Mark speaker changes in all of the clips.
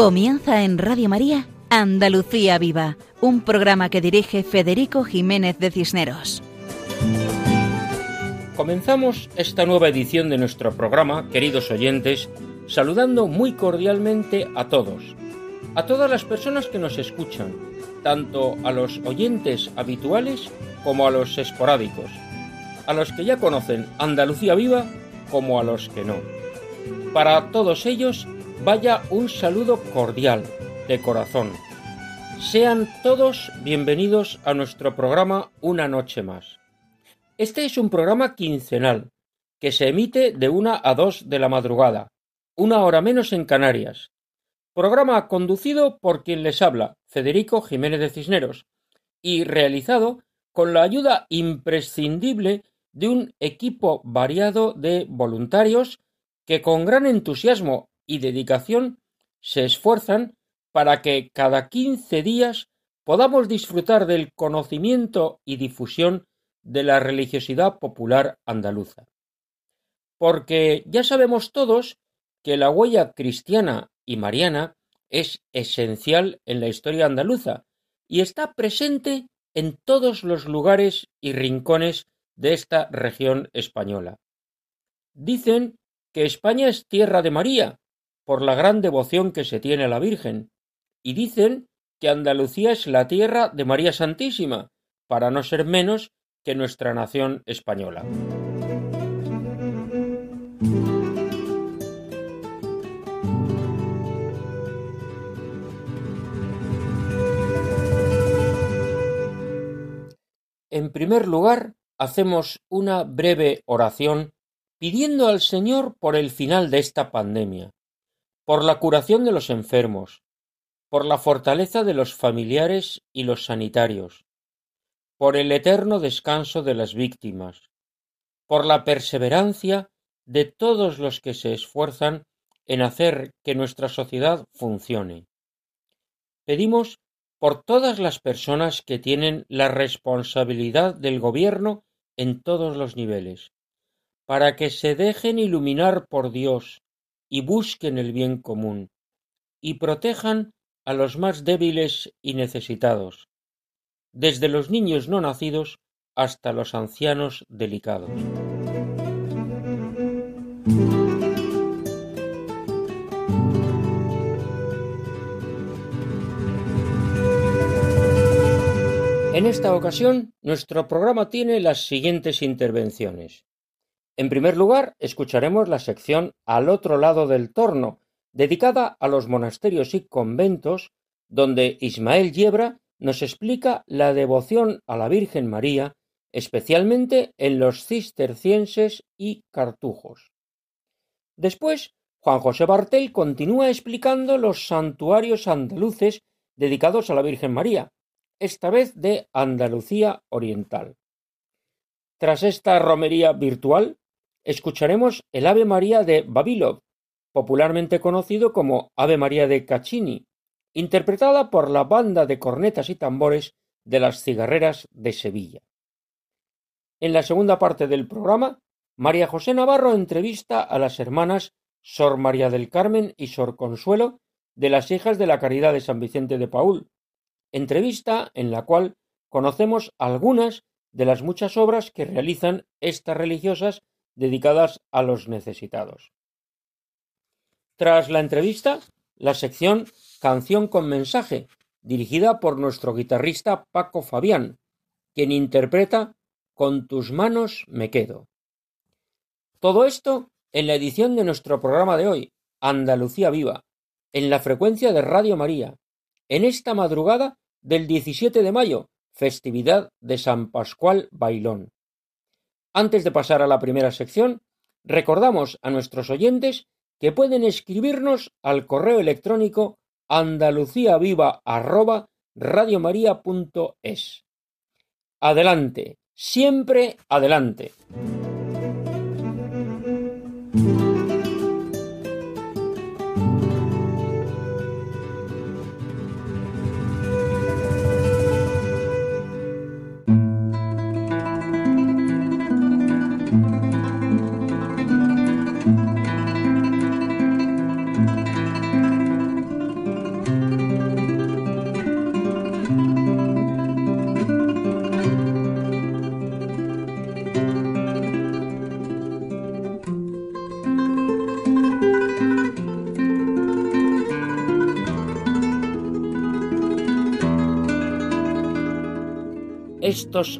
Speaker 1: Comienza en Radio María Andalucía Viva, un programa que dirige Federico Jiménez de Cisneros.
Speaker 2: Comenzamos esta nueva edición de nuestro programa, queridos oyentes, saludando muy cordialmente a todos, a todas las personas que nos escuchan, tanto a los oyentes habituales como a los esporádicos, a los que ya conocen Andalucía Viva como a los que no. Para todos ellos, vaya un saludo cordial, de corazón. Sean todos bienvenidos a nuestro programa Una Noche Más. Este es un programa quincenal, que se emite de una a dos de la madrugada, una hora menos en Canarias. Programa conducido por quien les habla, Federico Jiménez de Cisneros, y realizado con la ayuda imprescindible de un equipo variado de voluntarios que con gran entusiasmo y dedicación se esfuerzan para que cada quince días podamos disfrutar del conocimiento y difusión de la religiosidad popular andaluza. Porque ya sabemos todos que la huella cristiana y mariana es esencial en la historia andaluza y está presente en todos los lugares y rincones de esta región española. Dicen que España es tierra de María, por la gran devoción que se tiene a la Virgen, y dicen que Andalucía es la tierra de María Santísima, para no ser menos que nuestra nación española. En primer lugar, hacemos una breve oración pidiendo al Señor por el final de esta pandemia, por la curación de los enfermos, por la fortaleza de los familiares y los sanitarios, por el eterno descanso de las víctimas, por la perseverancia de todos los que se esfuerzan en hacer que nuestra sociedad funcione. Pedimos por todas las personas que tienen la responsabilidad del gobierno en todos los niveles, para que se dejen iluminar por Dios y busquen el bien común, y protejan a los más débiles y necesitados, desde los niños no nacidos hasta los ancianos delicados. En esta ocasión, nuestro programa tiene las siguientes intervenciones. En primer lugar, escucharemos la sección Al otro lado del torno, dedicada a los monasterios y conventos, donde Ismael Yebra nos explica la devoción a la Virgen María, especialmente en los cistercienses y cartujos. Después, Juan José Bartel continúa explicando los santuarios andaluces dedicados a la Virgen María, esta vez de Andalucía Oriental. Tras esta romería virtual, escucharemos el Ave María de Babilov, popularmente conocido como Ave María de Caccini, interpretada por la banda de cornetas y tambores de las cigarreras de Sevilla. En la segunda parte del programa, María José Navarro entrevista a las hermanas Sor María del Carmen y Sor Consuelo de las hijas de la Caridad de San Vicente de Paul, entrevista en la cual conocemos algunas de las muchas obras que realizan estas religiosas dedicadas a los necesitados. Tras la entrevista, la sección Canción con mensaje, dirigida por nuestro guitarrista Paco Fabián, quien interpreta Con tus manos me quedo. Todo esto en la edición de nuestro programa de hoy, Andalucía Viva, en la frecuencia de Radio María, en esta madrugada del 17 de mayo, festividad de San Pascual Bailón. Antes de pasar a la primera sección, recordamos a nuestros oyentes que pueden escribirnos al correo electrónico andaluciaviva@radiomaria.es. Adelante, siempre adelante.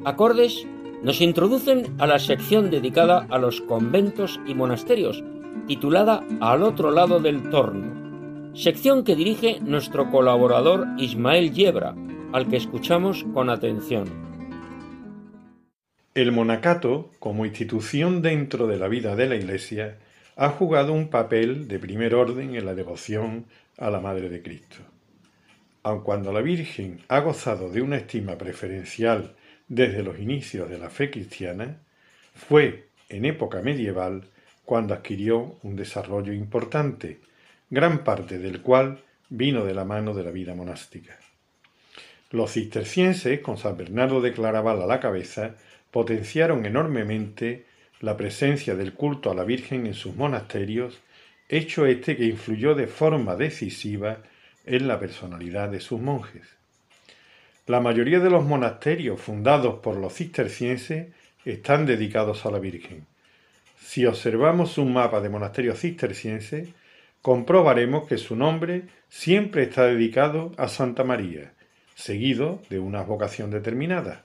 Speaker 2: Acordes nos introducen a la sección dedicada a los conventos y monasterios, titulada Al otro lado del torno, sección que dirige nuestro colaborador Ismael Yebra, al que escuchamos con atención.
Speaker 3: El monacato, como institución dentro de la vida de la Iglesia, ha jugado un papel de primer orden en la devoción a la Madre de Cristo. Aun cuando la Virgen ha gozado de una estima preferencial desde los inicios de la fe cristiana, fue en época medieval cuando adquirió un desarrollo importante, gran parte del cual vino de la mano de la vida monástica. Los cistercienses, con San Bernardo de Claraval a la cabeza, potenciaron enormemente la presencia del culto a la Virgen en sus monasterios, hecho este que influyó de forma decisiva en la personalidad de sus monjes. La mayoría de los monasterios fundados por los cistercienses están dedicados a la Virgen. Si observamos un mapa de monasterios cistercienses, comprobaremos que su nombre siempre está dedicado a Santa María, seguido de una vocación determinada.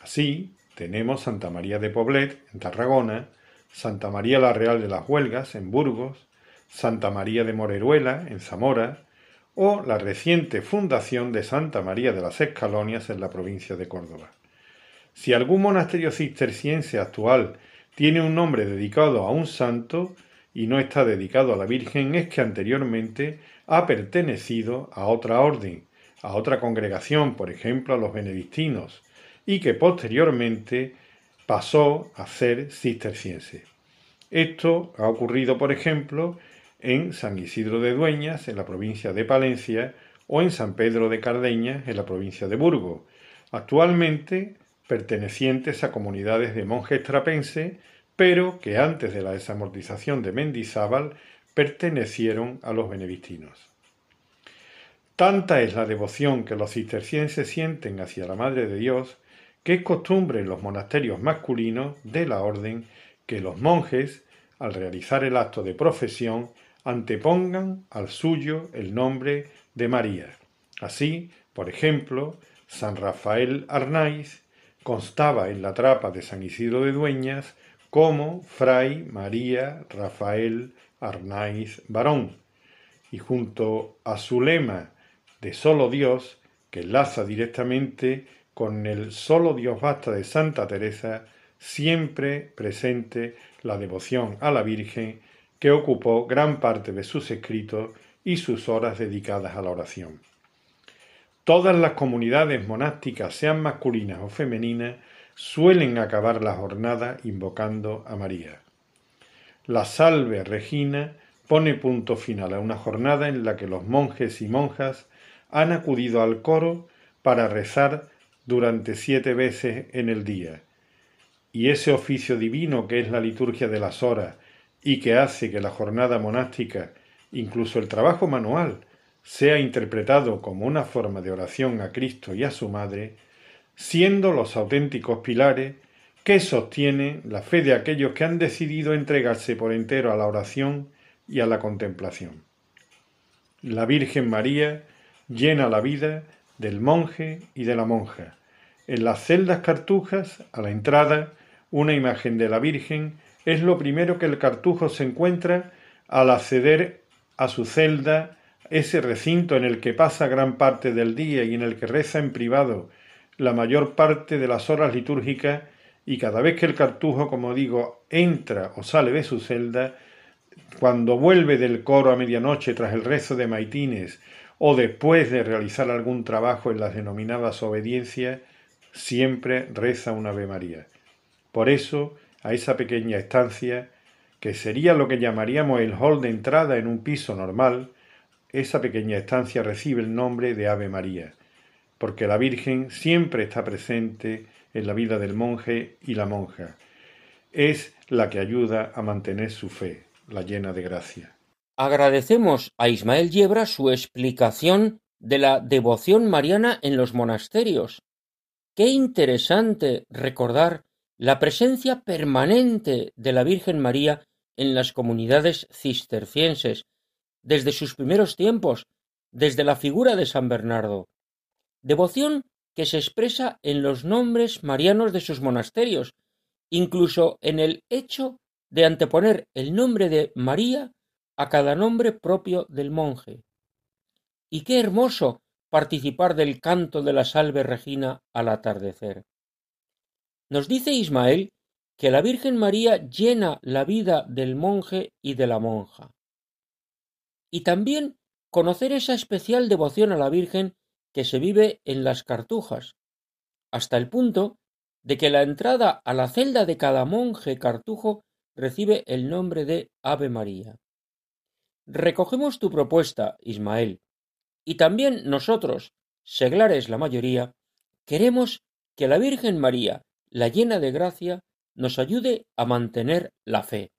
Speaker 3: Así, tenemos Santa María de Poblet, en Tarragona, Santa María la Real de las Huelgas, en Burgos, Santa María de Moreruela, en Zamora, o la reciente fundación de Santa María de las Escalonias en la provincia de Córdoba. Si algún monasterio cisterciense actual tiene un nombre dedicado a un santo y no está dedicado a la Virgen, es que anteriormente ha pertenecido a otra orden, a otra congregación, por ejemplo a los benedictinos, y que posteriormente pasó a ser cisterciense. Esto ha ocurrido, por ejemplo, en San Isidro de Dueñas, en la provincia de Palencia, o en San Pedro de Cardeña, en la provincia de Burgos, actualmente pertenecientes a comunidades de monjes trapenses, pero que antes de la desamortización de Mendizábal pertenecieron a los benedictinos. Tanta es la devoción que los cistercienses sienten hacia la Madre de Dios, que es costumbre en los monasterios masculinos de la orden que los monjes, al realizar el acto de profesión, antepongan al suyo el nombre de María. Así, por ejemplo, San Rafael Arnaiz constaba en la trapa de San Isidro de Dueñas como Fray María Rafael Arnaiz Barón, y junto a su lema de solo Dios, que enlaza directamente con el solo Dios basta de Santa Teresa, siempre presente la devoción a la Virgen que ocupó gran parte de sus escritos y sus horas dedicadas a la oración. Todas las comunidades monásticas, sean masculinas o femeninas, suelen acabar la jornada invocando a María. La salve Regina pone punto final a una jornada en la que los monjes y monjas han acudido al coro para rezar durante siete veces en el día. Y ese oficio divino que es la liturgia de las horas y que hace que la jornada monástica, incluso el trabajo manual, sea interpretado como una forma de oración a Cristo y a su Madre, siendo los auténticos pilares que sostienen la fe de aquellos que han decidido entregarse por entero a la oración y a la contemplación. La Virgen María llena la vida del monje y de la monja. En las celdas cartujas, a la entrada, una imagen de la Virgen es lo primero que el cartujo se encuentra al acceder a su celda, ese recinto en el que pasa gran parte del día y en el que reza en privado la mayor parte de las horas litúrgicas y cada vez que el cartujo, como digo, entra o sale de su celda, cuando vuelve del coro a medianoche tras el rezo de maitines o después de realizar algún trabajo en las denominadas obediencias, siempre reza una Ave María. Por eso, a esa pequeña estancia, que sería lo que llamaríamos el hall de entrada en un piso normal, esa pequeña estancia recibe el nombre de Ave María, porque la Virgen siempre está presente en la vida del monje y la monja. Es la que ayuda a mantener su fe, la llena de gracia.
Speaker 2: Agradecemos a Ismael Yebra su explicación de la devoción mariana en los monasterios. Qué interesante recordar la presencia permanente de la Virgen María en las comunidades cistercienses, desde sus primeros tiempos, desde la figura de San Bernardo. Devoción que se expresa en los nombres marianos de sus monasterios, incluso en el hecho de anteponer el nombre de María a cada nombre propio del monje. Y qué hermoso participar del canto de la salve regina al atardecer. Nos dice Ismael que la Virgen María llena la vida del monje y de la monja. Y también conocer esa especial devoción a la Virgen que se vive en las cartujas, hasta el punto de que la entrada a la celda de cada monje cartujo recibe el nombre de Ave María. Recogemos tu propuesta, Ismael, y también nosotros, seglares la mayoría, queremos que la Virgen María, la llena de gracia, nos ayude a mantener la fe.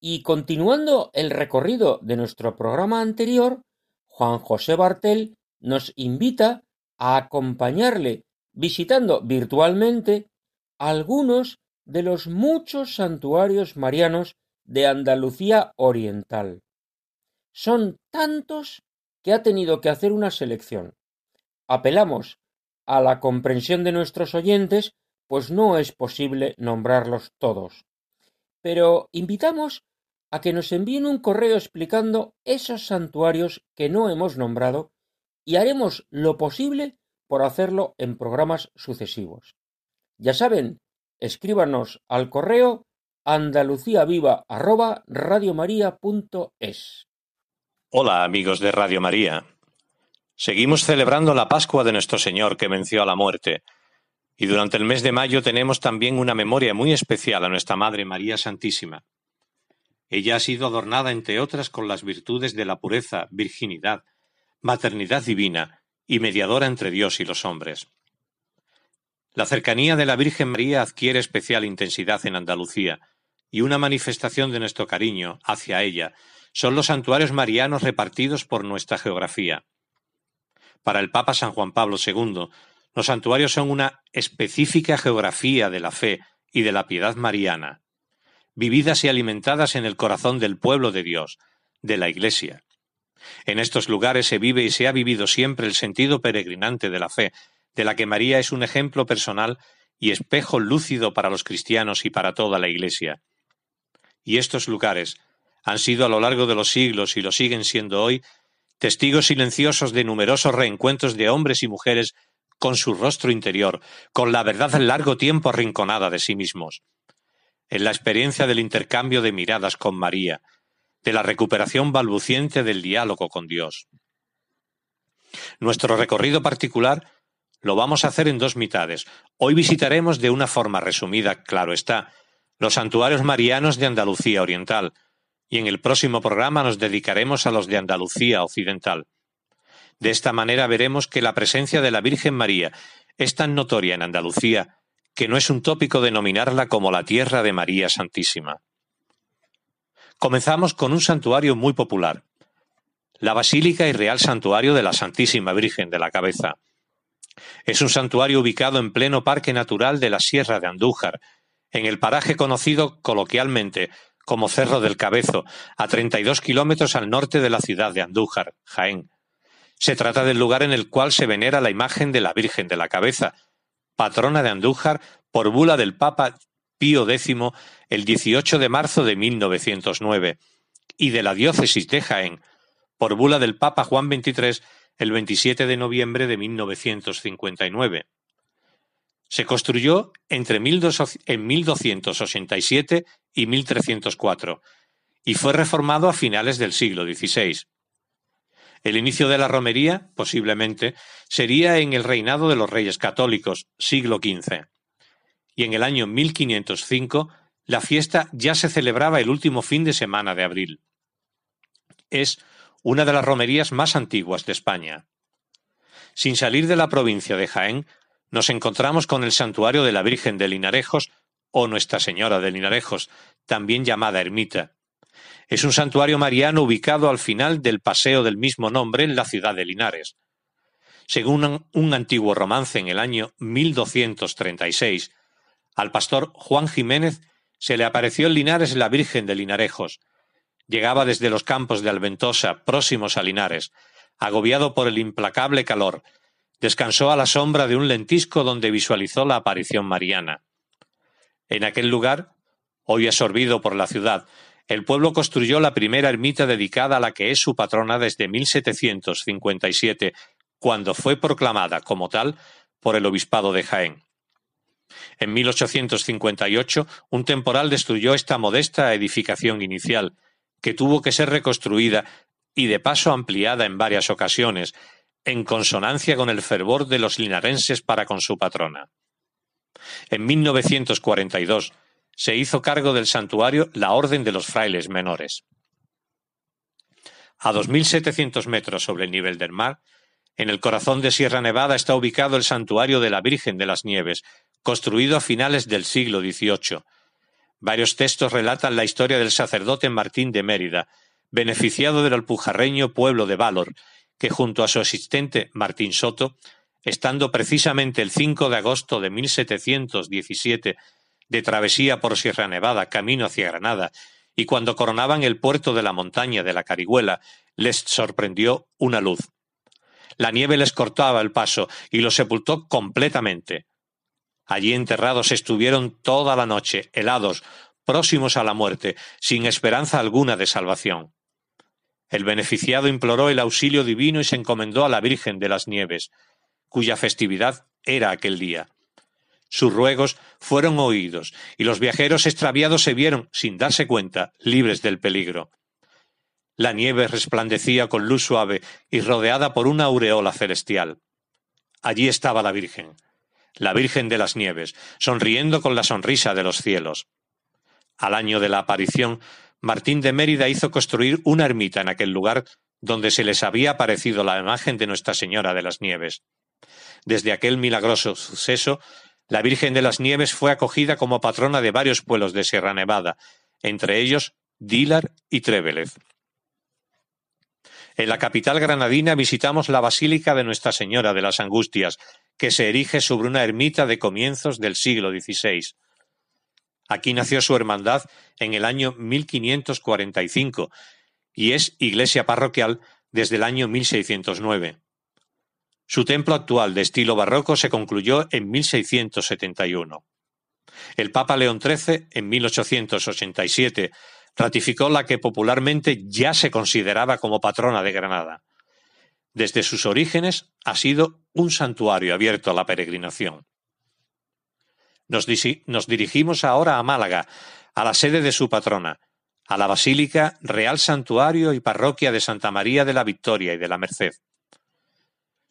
Speaker 2: Y continuando el recorrido de nuestro programa anterior, Juan José Bartel nos invita a acompañarle visitando virtualmente algunos de los muchos santuarios marianos de Andalucía Oriental. Son tantos que ha tenido que hacer una selección. Apelamos a la comprensión de nuestros oyentes, pues no es posible nombrarlos todos. Pero invitamos a que nos envíen un correo explicando esos santuarios que no hemos nombrado y haremos lo posible por hacerlo en programas sucesivos. Ya saben, escríbanos al correo andaluciaviva@radiomaria.es.
Speaker 4: Hola, amigos de Radio María. Seguimos celebrando la Pascua de nuestro Señor que venció a la muerte. Y durante el mes de mayo tenemos también una memoria muy especial a nuestra Madre María Santísima. Ella ha sido adornada, entre otras, con las virtudes de la pureza, virginidad, maternidad divina y mediadora entre Dios y los hombres. La cercanía de la Virgen María adquiere especial intensidad en Andalucía, y una manifestación de nuestro cariño hacia ella son los santuarios marianos repartidos por nuestra geografía. Para el Papa San Juan Pablo II, los santuarios son una específica geografía de la fe y de la piedad mariana, vividas y alimentadas en el corazón del pueblo de Dios, de la Iglesia. En estos lugares se vive y se ha vivido siempre el sentido peregrinante de la fe, de la que María es un ejemplo personal y espejo lúcido para los cristianos y para toda la Iglesia. Y estos lugares han sido a lo largo de los siglos y lo siguen siendo hoy testigos silenciosos de numerosos reencuentros de hombres y mujeres con su rostro interior, con la verdad largo tiempo arrinconada de sí mismos. En la experiencia del intercambio de miradas con María, de la recuperación balbuciente del diálogo con Dios. Nuestro recorrido particular lo vamos a hacer en dos mitades. Hoy visitaremos de una forma resumida, claro está, los santuarios marianos de Andalucía Oriental, y en el próximo programa nos dedicaremos a los de Andalucía Occidental. De esta manera veremos que la presencia de la Virgen María es tan notoria en Andalucía que no es un tópico denominarla como la tierra de María Santísima. Comenzamos con un santuario muy popular, la Basílica y Real Santuario de la Santísima Virgen de la Cabeza. Es un santuario ubicado en pleno Parque Natural de la Sierra de Andújar, en el paraje conocido coloquialmente como Cerro del Cabezo, a 32 kilómetros al norte de la ciudad de Andújar, Jaén. Se trata del lugar en el cual se venera la imagen de la Virgen de la Cabeza, patrona de Andújar por bula del Papa Pío X el 18 de marzo de 1909 y de la diócesis de Jaén por bula del Papa Juan XXIII el 27 de noviembre de 1959. Se construyó entre en 1287 y 1304 y fue reformado a finales del siglo XVI. El inicio de la romería, posiblemente, sería en el reinado de los reyes católicos, siglo XV y en el año 1505 la fiesta ya se celebraba el último fin de semana de abril. Es una de las romerías más antiguas de España. Sin salir de la provincia de Jaén, nos encontramos con el santuario de la Virgen de Linarejos o Nuestra Señora de Linarejos, también llamada Ermita. Es un santuario mariano ubicado al final del paseo del mismo nombre en la ciudad de Linares. Según un antiguo romance en el año 1236, al pastor Juan Jiménez se le apareció en Linares la Virgen de Linarejos. Llegaba desde los campos de Alventosa, próximos a Linares, agobiado por el implacable calor, Descansó a la sombra de un lentisco donde visualizó la aparición mariana. En aquel lugar, hoy absorbido por la ciudad, el pueblo construyó la primera ermita dedicada a la que es su patrona desde 1757, cuando fue proclamada como tal por el obispado de Jaén. En 1858, un temporal destruyó esta modesta edificación inicial, que tuvo que ser reconstruida y de paso ampliada en varias ocasiones, en consonancia con el fervor de los linarenses para con su patrona. En 1942 se hizo cargo del santuario la Orden de los Frailes Menores. A 2.700 metros sobre el nivel del mar, en el corazón de Sierra Nevada está ubicado el santuario de la Virgen de las Nieves, construido a finales del siglo XVIII. Varios textos relatan la historia del sacerdote Martín de Mérida, beneficiado del alpujarreño pueblo de Valor, que junto a su asistente Martín Soto, estando precisamente el 5 de agosto de 1717 de travesía por Sierra Nevada camino hacia Granada, y cuando coronaban el puerto de la montaña de la Carihuela, les sorprendió una luz. La nieve les cortaba el paso y los sepultó completamente. Allí enterrados estuvieron toda la noche, helados, próximos a la muerte, sin esperanza alguna de salvación. El beneficiado imploró el auxilio divino y se encomendó a la Virgen de las Nieves, cuya festividad era aquel día. Sus ruegos fueron oídos, y los viajeros extraviados se vieron, sin darse cuenta, libres del peligro. La nieve resplandecía con luz suave y rodeada por una aureola celestial. Allí estaba la Virgen, la Virgen de las Nieves, sonriendo con la sonrisa de los cielos. Al año de la aparición, Martín de Mérida hizo construir una ermita en aquel lugar donde se les había aparecido la imagen de Nuestra Señora de las Nieves. Desde aquel milagroso suceso, la Virgen de las Nieves fue acogida como patrona de varios pueblos de Sierra Nevada, entre ellos Dílar y Trévelez. En la capital granadina visitamos la Basílica de Nuestra Señora de las Angustias, que se erige sobre una ermita de comienzos del siglo XVI. Aquí nació su hermandad en el año 1545 y es iglesia parroquial desde el año 1609. Su templo actual de estilo barroco se concluyó en 1671. El Papa León XIII, en 1887, ratificó la que popularmente ya se consideraba como patrona de Granada. Desde sus orígenes ha sido un santuario abierto a la peregrinación. Nos, nos, dirigimos ahora a Málaga, a la sede de su patrona, a la Basílica, Real Santuario y Parroquia de Santa María de la Victoria y de la Merced.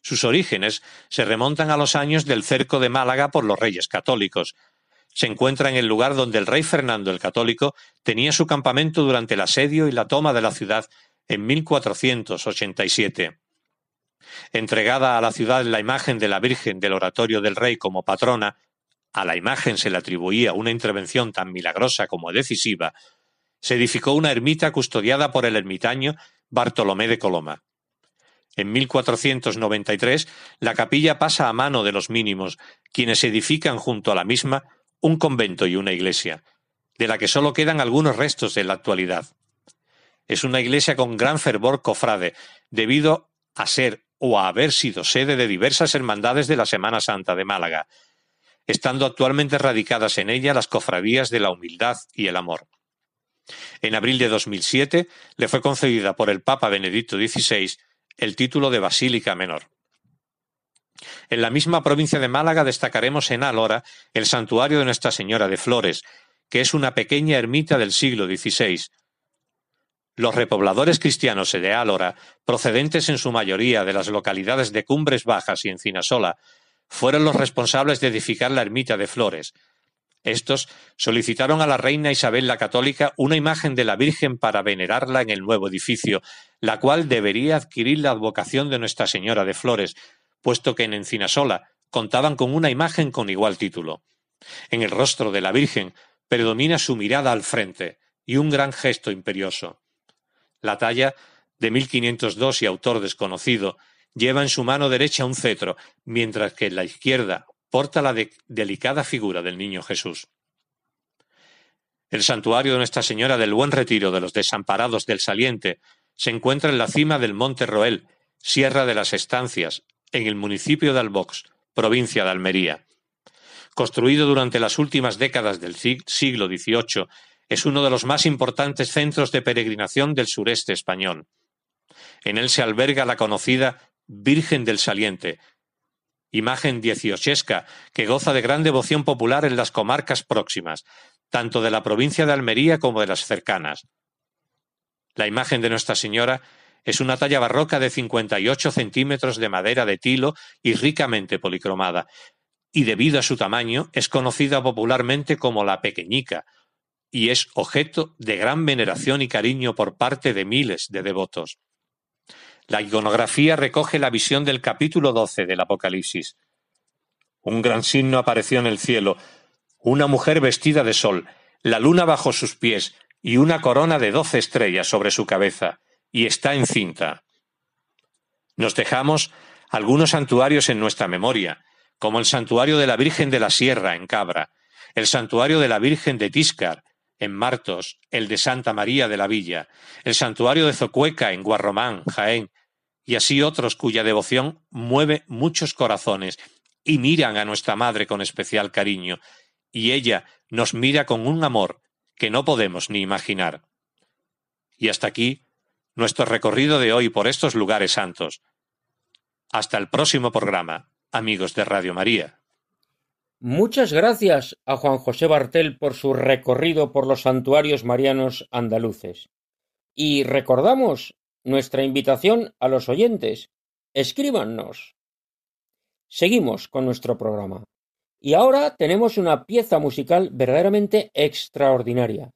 Speaker 4: Sus orígenes se remontan a los años del cerco de Málaga por los reyes católicos, se encuentra en el lugar donde el rey Fernando el Católico tenía su campamento durante el asedio y la toma de la ciudad en 1487. Entregada a la ciudad la imagen de la Virgen del Oratorio del Rey como patrona, a la imagen se le atribuía una intervención tan milagrosa como decisiva, se edificó una ermita custodiada por el ermitaño Bartolomé de Coloma. En 1493 la capilla pasa a mano de los mínimos, quienes edifican junto a la misma un convento y una iglesia, de la que solo quedan algunos restos en la actualidad. Es una iglesia con gran fervor cofrade, debido a ser o a haber sido sede de diversas hermandades de la Semana Santa de Málaga, estando actualmente radicadas en ella las cofradías de la humildad y el amor. En abril de 2007 le fue concedida por el Papa Benedicto XVI el título de Basílica Menor. En la misma provincia de Málaga destacaremos en Alora el santuario de Nuestra Señora de Flores, que es una pequeña ermita del siglo XVI. Los repobladores cristianos de Álora, procedentes en su mayoría de las localidades de Cumbres Bajas y Encinasola, fueron los responsables de edificar la ermita de Flores. Estos solicitaron a la reina Isabel la Católica una imagen de la Virgen para venerarla en el nuevo edificio, la cual debería adquirir la advocación de Nuestra Señora de Flores, puesto que en Encinasola contaban con una imagen con igual título. En el rostro de la Virgen predomina su mirada al frente y un gran gesto imperioso. La talla, de 1502 y autor desconocido, lleva en su mano derecha un cetro, mientras que en la izquierda porta la delicada figura del niño Jesús. El santuario de Nuestra Señora del Buen Retiro de los Desamparados del Saliente se encuentra en la cima del Monte Roel, Sierra de las Estancias, en el municipio de Albox, provincia de Almería. Construido durante las últimas décadas del siglo XVIII, es uno de los más importantes centros de peregrinación del sureste español. En él se alberga la conocida Virgen del Saliente, imagen dieciochesca que goza de gran devoción popular en las comarcas próximas, tanto de la provincia de Almería como de las cercanas. La imagen de Nuestra Señora es una talla barroca de 58 centímetros de madera de tilo y ricamente policromada, y debido a su tamaño es conocida popularmente como la pequeñica, y es objeto de gran veneración y cariño por parte de miles de devotos. La iconografía recoge la visión del capítulo 12 del Apocalipsis. Un gran signo apareció en el cielo, una mujer vestida de sol, la luna bajo sus pies y una corona de doce estrellas sobre su cabeza, y está encinta. Nos dejamos algunos santuarios en nuestra memoria, como el santuario de la Virgen de la Sierra en Cabra, el santuario de la Virgen de Tíscar en Martos, el de Santa María de la Villa, el santuario de Zocueca en Guarromán, Jaén, y así otros cuya devoción mueve muchos corazones y miran a nuestra Madre con especial cariño, y ella nos mira con un amor que no podemos ni imaginar. Y hasta aquí nuestro recorrido de hoy por estos lugares santos. Hasta el próximo programa, amigos de Radio María.
Speaker 2: Muchas gracias a Juan José Bartel por su recorrido por los santuarios marianos andaluces. Y recordamos nuestra invitación a los oyentes. Escríbanos. Seguimos con nuestro programa. Y ahora tenemos una pieza musical verdaderamente extraordinaria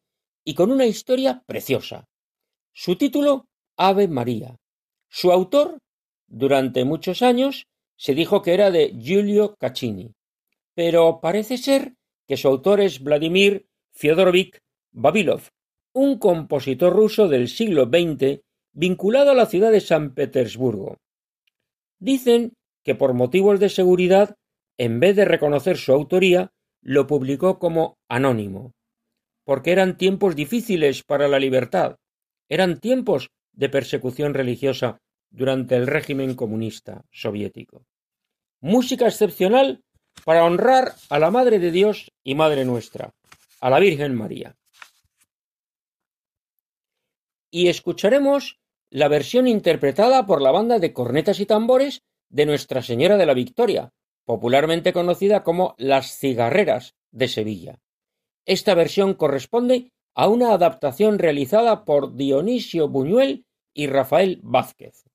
Speaker 2: y con una historia preciosa. Su título, Ave María. Su autor, durante muchos años, se dijo que era de Giulio Caccini pero parece ser que su autor es Vladimir Fyodorovich Babilov, un compositor ruso del siglo XX vinculado a la ciudad de San Petersburgo. Dicen que por motivos de seguridad, en vez de reconocer su autoría, lo publicó como anónimo, porque eran tiempos difíciles para la libertad, eran tiempos de persecución religiosa durante el régimen comunista soviético. Música excepcional para honrar a la Madre de Dios y Madre nuestra, a la Virgen María. Y escucharemos la versión interpretada por la banda de cornetas y tambores de Nuestra Señora de la Victoria, popularmente conocida como Las Cigarreras de Sevilla. Esta versión corresponde a una adaptación realizada por Dionisio Buñuel y Rafael Vázquez.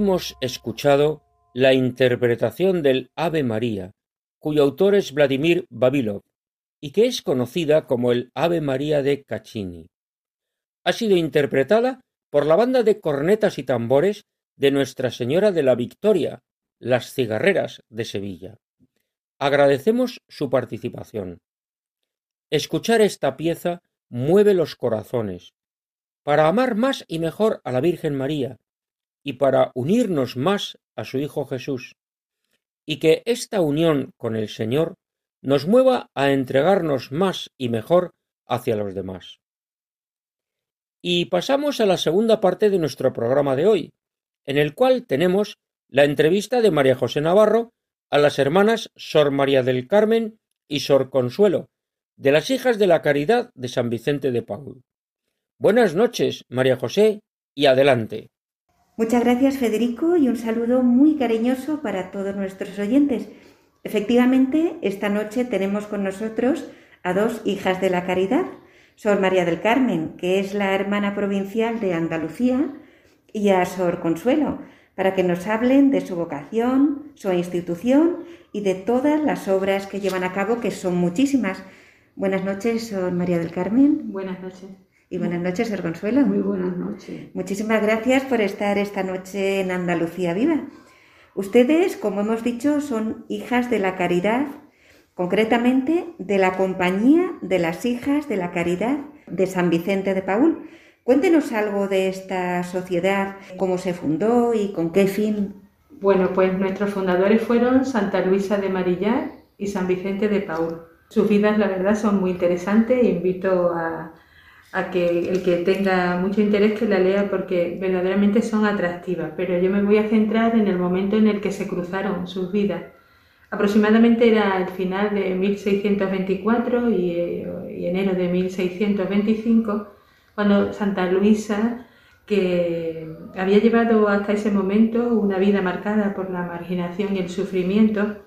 Speaker 2: Hemos escuchado la interpretación del Ave María, cuyo autor es Vladimir Babilov, y que es conocida como el Ave María de Caccini. Ha sido interpretada por la banda de cornetas y tambores de Nuestra Señora de la Victoria, las Cigarreras de Sevilla. Agradecemos su participación. Escuchar esta pieza mueve los corazones, para amar más y mejor a la Virgen María, y para unirnos más a su Hijo Jesús, y que esta unión con el Señor nos mueva a entregarnos más y mejor hacia los demás. Y pasamos a la segunda parte de nuestro programa de hoy, en el cual tenemos la entrevista de María José Navarro a las hermanas Sor María del Carmen y Sor Consuelo, de las hijas de la Caridad de San Vicente de Paul. Buenas noches, María José, y adelante.
Speaker 5: Muchas gracias, Federico, y un saludo muy cariñoso para todos nuestros oyentes. Efectivamente, esta noche tenemos con nosotros a dos hijas de la Caridad, Sor María del Carmen, que es la hermana provincial de Andalucía, y a Sor Consuelo, para que nos hablen de su vocación, su institución y de todas las obras que llevan a cabo, que son muchísimas. Buenas noches, Sor María del Carmen.
Speaker 6: Buenas noches.
Speaker 5: Y buenas noches, Sor Consuelo.
Speaker 6: Muy buenas noches.
Speaker 5: Muchísimas gracias por estar esta noche en Andalucía Viva. Ustedes, como hemos dicho, son hijas de la caridad concretamente de la Compañía de las Hijas de la Caridad de San Vicente de Paul. Cuéntenos algo de esta sociedad, cómo se fundó y con qué fin.
Speaker 6: Bueno, pues nuestros fundadores fueron Santa Luisa de Marillar y San Vicente de Paul. Sus vidas, la verdad, son muy interesantes e invito a, a que el que tenga mucho interés que la lea porque verdaderamente son atractivas. Pero yo me voy a centrar en el momento en el que se cruzaron sus vidas Aproximadamente era el final de 1624 y, enero de 1625, cuando Santa Luisa, que había llevado hasta ese momento una vida marcada por la marginación y el sufrimiento,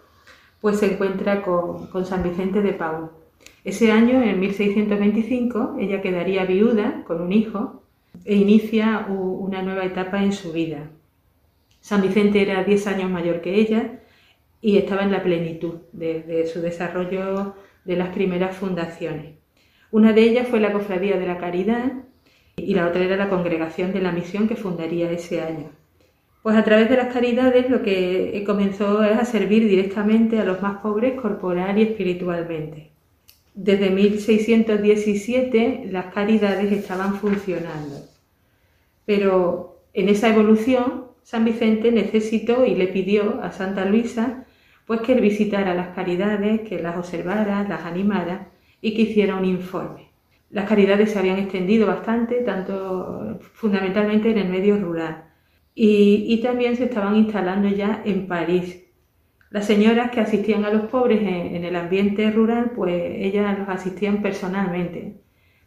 Speaker 6: pues se encuentra con, con San Vicente de Paul. Ese año, en 1625, ella quedaría viuda con un hijo e inicia una nueva etapa en su vida. San Vicente era 10 años mayor que ella y estaba en la plenitud de, su desarrollo de las primeras fundaciones. Una de ellas fue la Cofradía de la Caridad y la otra era la Congregación de la Misión que fundaría ese año. Pues a través de las caridades lo que comenzó es a servir directamente a los más pobres corporal y espiritualmente. Desde 1617 las caridades estaban funcionando, pero en esa evolución San Vicente necesitó y le pidió a Santa Luisa pues que él visitara las caridades, que las observara, las animara y que hiciera un informe. Las caridades se habían extendido bastante, tanto fundamentalmente en el medio rural, y, también se estaban instalando ya en París. Las señoras que asistían a los pobres en, el ambiente rural, pues ellas los asistían personalmente.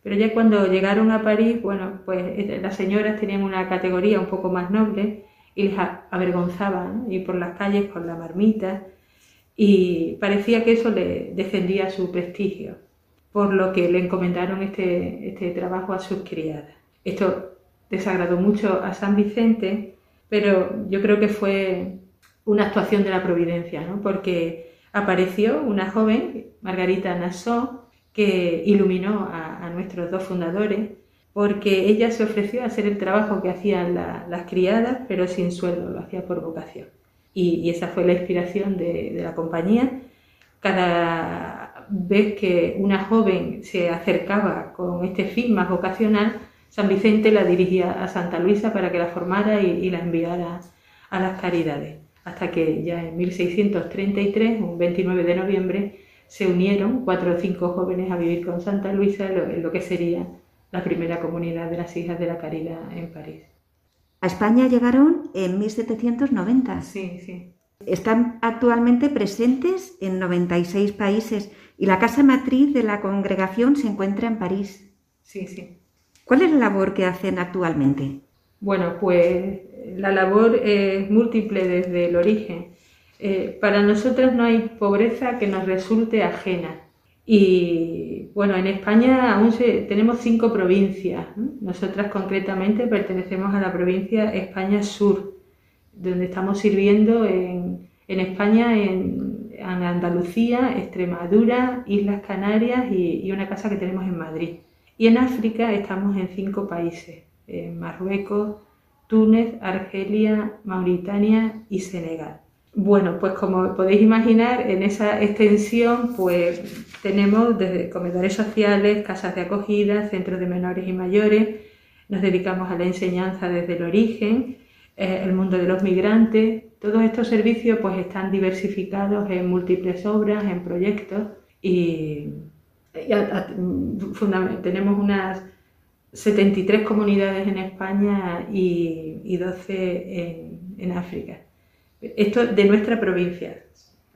Speaker 6: Pero ya cuando llegaron a París, bueno, pues eh, las señoras tenían una categoría un poco más noble y les avergonzaban ir por las calles con la marmita y parecía que eso le defendía su prestigio, por lo que le encomendaron este, este trabajo a sus criadas. Esto desagradó mucho a San Vicente, pero yo creo que fue una actuación de la providencia, ¿no? porque apareció una joven, Margarita Nassau, que iluminó a, nuestros dos fundadores, porque ella se ofreció a hacer el trabajo que hacían las criadas, pero sin sueldo, lo hacía por vocación y, esa fue la inspiración de, la compañía. Cada vez que una joven se acercaba con este fin más vocacional, San Vicente la dirigía a Santa Luisa para que la formara y, la enviara a las caridades, hasta que ya en 1633, un 29 de noviembre, se unieron cuatro o cinco jóvenes a vivir con Santa Luisa en lo que sería la primera comunidad de las hijas de la caridad en París.
Speaker 5: A España llegaron en 1790.
Speaker 6: Sí, sí.
Speaker 5: Están actualmente presentes en 96 países y la casa matriz de la congregación se encuentra en París.
Speaker 6: Sí, sí.
Speaker 5: ¿Cuál es la labor que hacen actualmente?
Speaker 6: Bueno, pues la labor es múltiple desde el origen. Eh, para nosotros no hay pobreza que nos resulte ajena. Y bueno, en España aún tenemos cinco provincias. Nosotras concretamente pertenecemos a la provincia España Sur. donde estamos sirviendo en, España, en, Andalucía, Extremadura, Islas Canarias y, una casa que tenemos en Madrid. Y en África estamos en cinco países, en Marruecos, Túnez, Argelia, Mauritania y Senegal. Bueno, pues como podéis imaginar, en esa extensión pues tenemos desde comedores sociales, casas de acogida, centros de menores y mayores, nos dedicamos a la enseñanza desde el origen, eh, el mundo de los migrantes. Todos estos servicios pues están diversificados en múltiples obras, en proyectos y, tenemos unas 73 comunidades en España y, 12 en, África. Esto de nuestra provincia.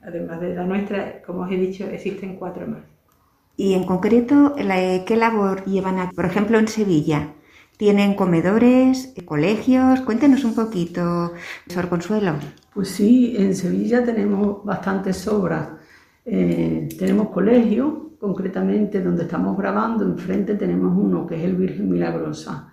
Speaker 6: Además de la nuestra, como os he dicho, existen cuatro más.
Speaker 5: Y en concreto, ¿qué labor llevan, por ejemplo, en Sevilla? ¿Tienen comedores, colegios? Cuéntenos un poquito, Sor Consuelo.
Speaker 7: Pues sí, en Sevilla tenemos bastantes obras. Eh, tenemos colegios, concretamente donde estamos grabando, enfrente tenemos uno que es el Virgen Milagrosa.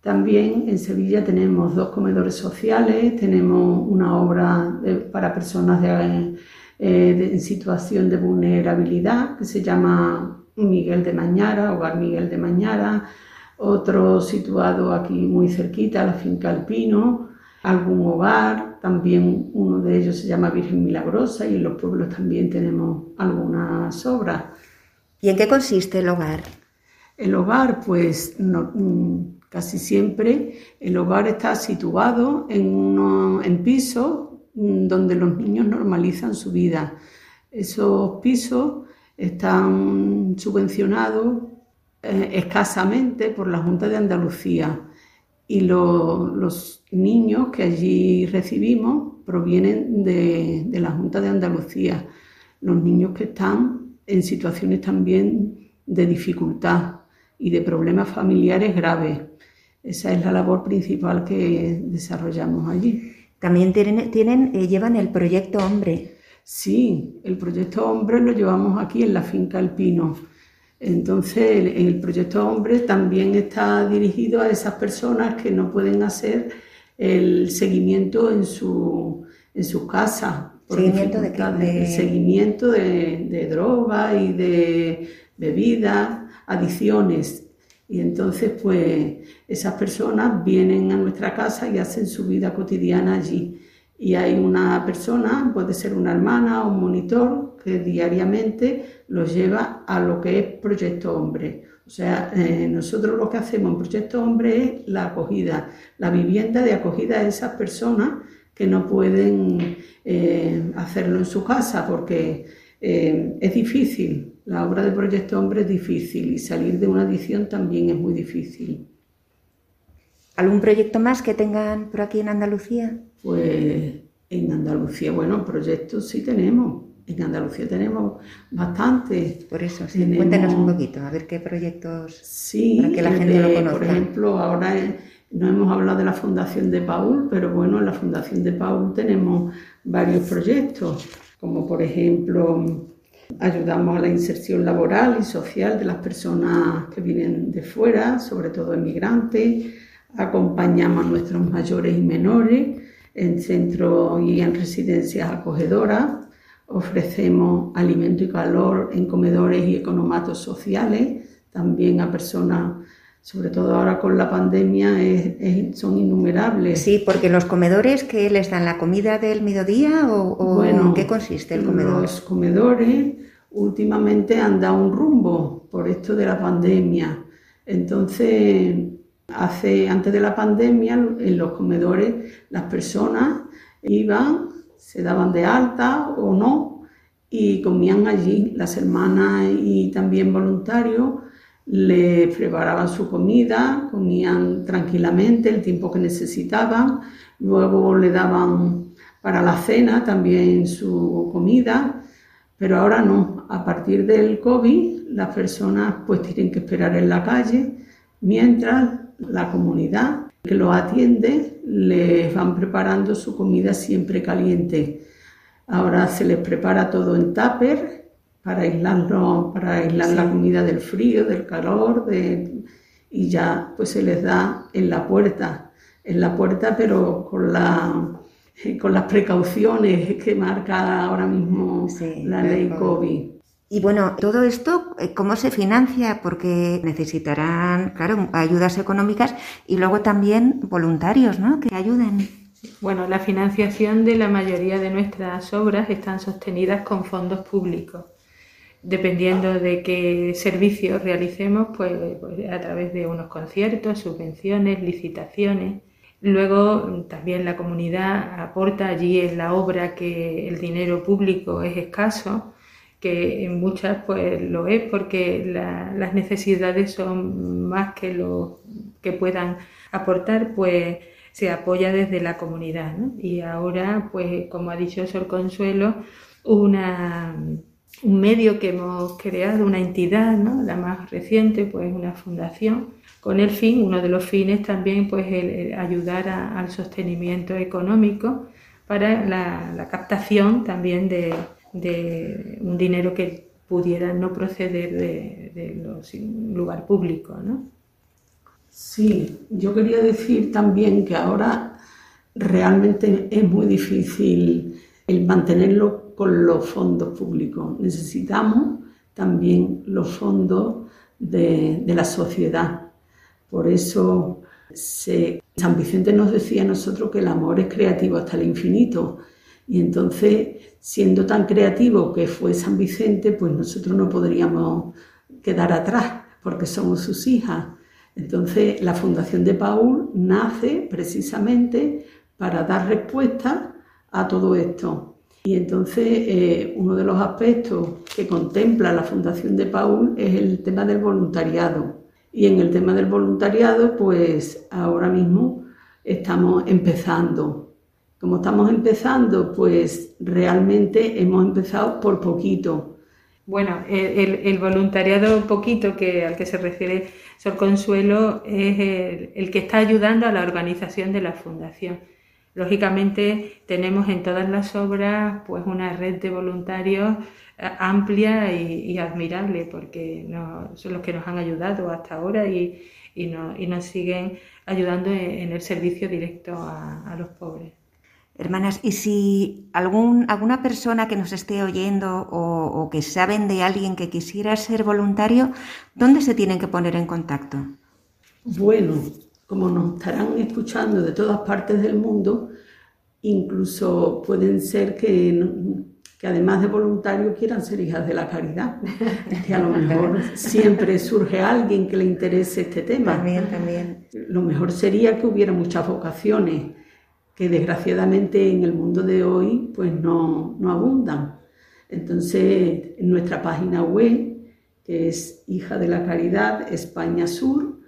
Speaker 7: También en Sevilla tenemos dos comedores sociales, tenemos una obra para personas eh, en situación de vulnerabilidad que se llama Miguel de Mañara, Hogar Miguel de Mañara, otro situado aquí muy cerquita, la finca Alpino, algún hogar, también uno de ellos se llama Virgen Milagrosa y en los pueblos también tenemos algunas obras.
Speaker 5: ¿Y en qué consiste el hogar?
Speaker 7: El hogar, pues mm, casi siempre el hogar está situado en, en pisos mm, donde los niños normalizan su vida. Esos pisos están subvencionados eh, escasamente por la Junta de Andalucía y los niños que allí recibimos provienen de, de la Junta de Andalucía, los niños que están en situaciones también de dificultad y de problemas familiares graves. Esa es la labor principal que desarrollamos allí.
Speaker 5: También tienen, tienen eh, llevan el proyecto Hombre.
Speaker 7: Sí, el proyecto Hombre lo llevamos aquí en la finca Alpino entonces, el, proyecto Hombre también está dirigido a esas personas que no pueden hacer el seguimiento en su, en sus casas.
Speaker 5: ¿Seguimiento de qué?
Speaker 7: seguimiento de, de drogas y de bebidas, adicciones. Y entonces, pues, esas personas vienen a nuestra casa y hacen su vida cotidiana allí. Y hay una persona, puede ser una hermana o un monitor, que diariamente los lleva a lo que es Proyecto Hombre. O sea, eh, nosotros lo que hacemos en Proyecto Hombre es la acogida, la vivienda de acogida a esas personas que no pueden eh, hacerlo en su casa porque eh, es difícil. La obra de Proyecto Hombre es difícil y salir de una adicción también es muy difícil.
Speaker 5: ¿Algún proyecto más que tengan por aquí en Andalucía?
Speaker 7: Pues en Andalucía, bueno, proyectos sí tenemos. En Andalucía tenemos bastantes.
Speaker 5: Por eso, sí. Cuéntanos un poquito, a ver qué proyectos
Speaker 7: sí, para que la gente lo conozca. Por ejemplo, ahora no hemos hablado de la Fundación de Paul, pero bueno, en la Fundación de Paul tenemos varios proyectos, como por ejemplo ayudamos a la inserción laboral y social de las personas que vienen de fuera, sobre todo emigrantes, acompañamos a nuestros mayores y menores en centros y en residencias acogedoras Ofrecemos alimento y calor en comedores y economatos sociales, también a personas, sobre todo ahora con la pandemia, son innumerables.
Speaker 5: Sí, porque los comedores, ¿qué les dan? ¿La comida del mediodía o, en qué consiste el comedor?
Speaker 7: Los comedores últimamente han dado un rumbo por esto de la pandemia. Entonces, hace, antes de la pandemia, en los comedores las personas iban se daban de alta o no y comían allí. Las hermanas y también voluntarios le preparaban su comida, comían tranquilamente el tiempo que necesitaban, luego le daban para la cena también su comida, pero ahora no, a partir del COVID las personas pues tienen que esperar en la calle mientras la comunidad que lo atiende les van preparando su comida siempre caliente. Ahora se les prepara todo en tupper para aislarlo, para aislar la comida del frío, del calor, y ya pues se les da en la puerta, en la puerta pero con la con las precauciones que marca ahora mismo la ley COVID.
Speaker 5: Y bueno, todo esto, eh, ¿cómo se financia? Porque necesitarán, claro, ayudas económicas y luego también voluntarios, ¿no? Que ayuden.
Speaker 6: Bueno, la financiación de la mayoría de nuestras obras están sostenidas con fondos públicos. Dependiendo de qué servicios realicemos, pues, pues a través de unos conciertos, subvenciones, licitaciones. Luego también la comunidad aporta allí en la obra que el dinero público es escaso, que en muchas pues lo es porque las necesidades son más que lo que puedan aportar, pues se apoya desde la comunidad. Y ahora, pues como ha dicho Sor Consuelo, una, un medio que hemos creado, una entidad, ¿no? la más reciente, pues una fundación con el fin, uno de los fines también, pues el, ayudar al sostenimiento económico para la, captación también de, un dinero que pudiera no proceder de, los lugar público, ¿no?
Speaker 7: Sí, yo quería decir también que ahora realmente es muy difícil el mantenerlo con los fondos públicos. Necesitamos también los fondos de, de la sociedad por eso San Vicente nos decía a nosotros que el amor es creativo hasta el infinito. Y entonces, siendo tan creativo que fue San Vicente, pues nosotros no podríamos quedar atrás porque somos sus hijas. Entonces, la Fundación de Paul nace precisamente para dar respuesta a todo esto. Y entonces, eh, uno de los aspectos que contempla la Fundación de Paul es el tema del voluntariado. Y en el tema del voluntariado, pues ahora mismo estamos empezando. Como estamos empezando, pues realmente hemos empezado por poquito.
Speaker 6: Bueno, el, voluntariado poquito que, al que se refiere Sor Consuelo es el, que está ayudando a la organización de la fundación. Lógicamente tenemos en todas las obras pues una red de voluntarios amplia y, admirable porque son los que nos han ayudado hasta ahora y, nos siguen ayudando en, el servicio directo a, los pobres.
Speaker 5: Hermanas, y si algún, alguna persona que nos esté oyendo o, que saben de alguien que quisiera ser voluntario, ¿dónde se tienen que poner en contacto?
Speaker 7: Bueno, como nos estarán escuchando de todas partes del mundo, incluso pueden ser que que además de voluntarios quieran ser hijas de la caridad. que a lo mejor siempre surge alguien que le interese este tema.
Speaker 5: También, también.
Speaker 7: Lo mejor sería que hubiera muchas vocaciones, que desgraciadamente en el mundo de hoy pues no, no abundan. Entonces, en nuestra página web, que es Hija de la Caridad España Sur,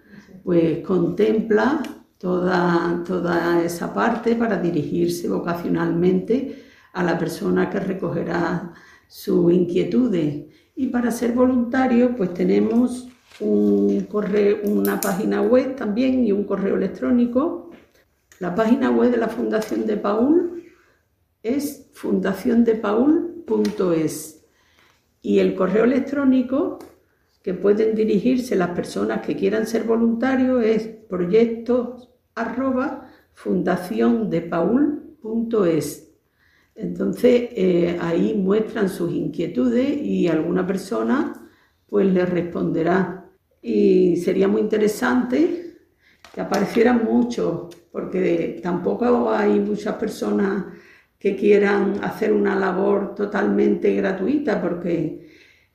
Speaker 7: pues contempla toda, toda esa parte para dirigirse vocacionalmente a la persona que recogerá sus inquietudes. Y para ser voluntario, pues tenemos un correo, una página web también y un correo electrónico. La página web de la Fundación de Paul es fundaciondepaul.es y el correo electrónico que pueden dirigirse las personas que quieran ser voluntarios es proyectos arroba fundaciondepaul.es. Entonces eh, ahí muestran sus inquietudes y alguna persona pues les responderá. Y sería muy interesante que aparecieran muchos, porque tampoco hay muchas personas que quieran hacer una labor totalmente gratuita, porque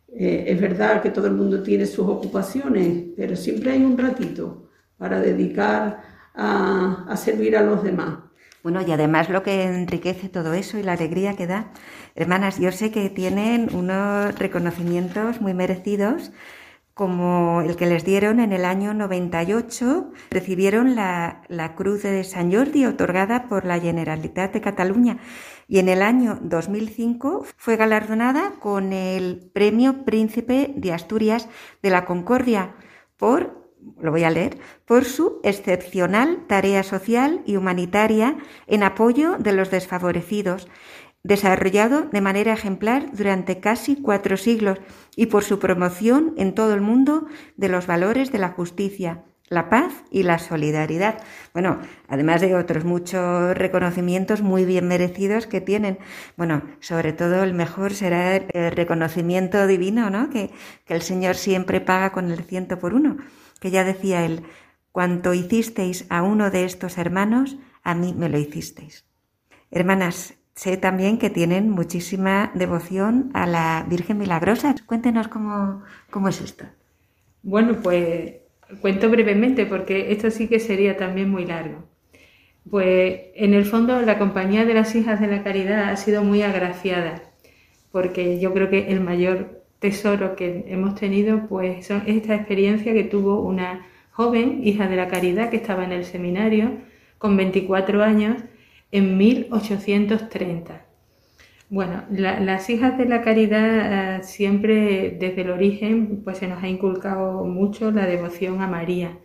Speaker 7: eh, es verdad que todo el mundo tiene sus ocupaciones, pero siempre hay un ratito para dedicar a servir a los demás.
Speaker 5: Bueno, y además lo que enriquece todo eso y la alegría que da. Hermanas, yo sé que tienen unos reconocimientos muy merecidos, como el que les dieron en el año 98. Recibieron la, la Cruz de San Jordi otorgada por la Generalitat de Cataluña y en el año 2005 fue galardonada con el Premio Príncipe de Asturias de la Concordia por lo voy a leer, por su excepcional tarea social y humanitaria en apoyo de los desfavorecidos, desarrollado de manera ejemplar durante casi cuatro siglos y por su promoción en todo el mundo de los valores de la justicia, la paz y la solidaridad. Bueno, además de otros muchos reconocimientos muy bien merecidos que tienen. Bueno, sobre todo el mejor será el reconocimiento divino, ¿no? Que, el Señor siempre paga con el ciento por uno. Que ya decía él, cuanto hicisteis a uno de estos hermanos, a mí me lo hicisteis. Hermanas, sé también que tienen muchísima devoción a la Virgen Milagrosa. Cuéntenos cómo, cómo es esto.
Speaker 6: Bueno, pues Cuento brevemente porque esto sí que sería también muy largo. Pues en el fondo la compañía de las hijas de la caridad ha sido muy agraciada porque yo creo que el mayor tesoro que hemos tenido pues son esta experiencia que tuvo una joven hija de la caridad que estaba en el seminario con 24 años en 1830. Bueno, las hijas de la caridad eh, siempre desde el origen pues se nos ha inculcado mucho la devoción a María,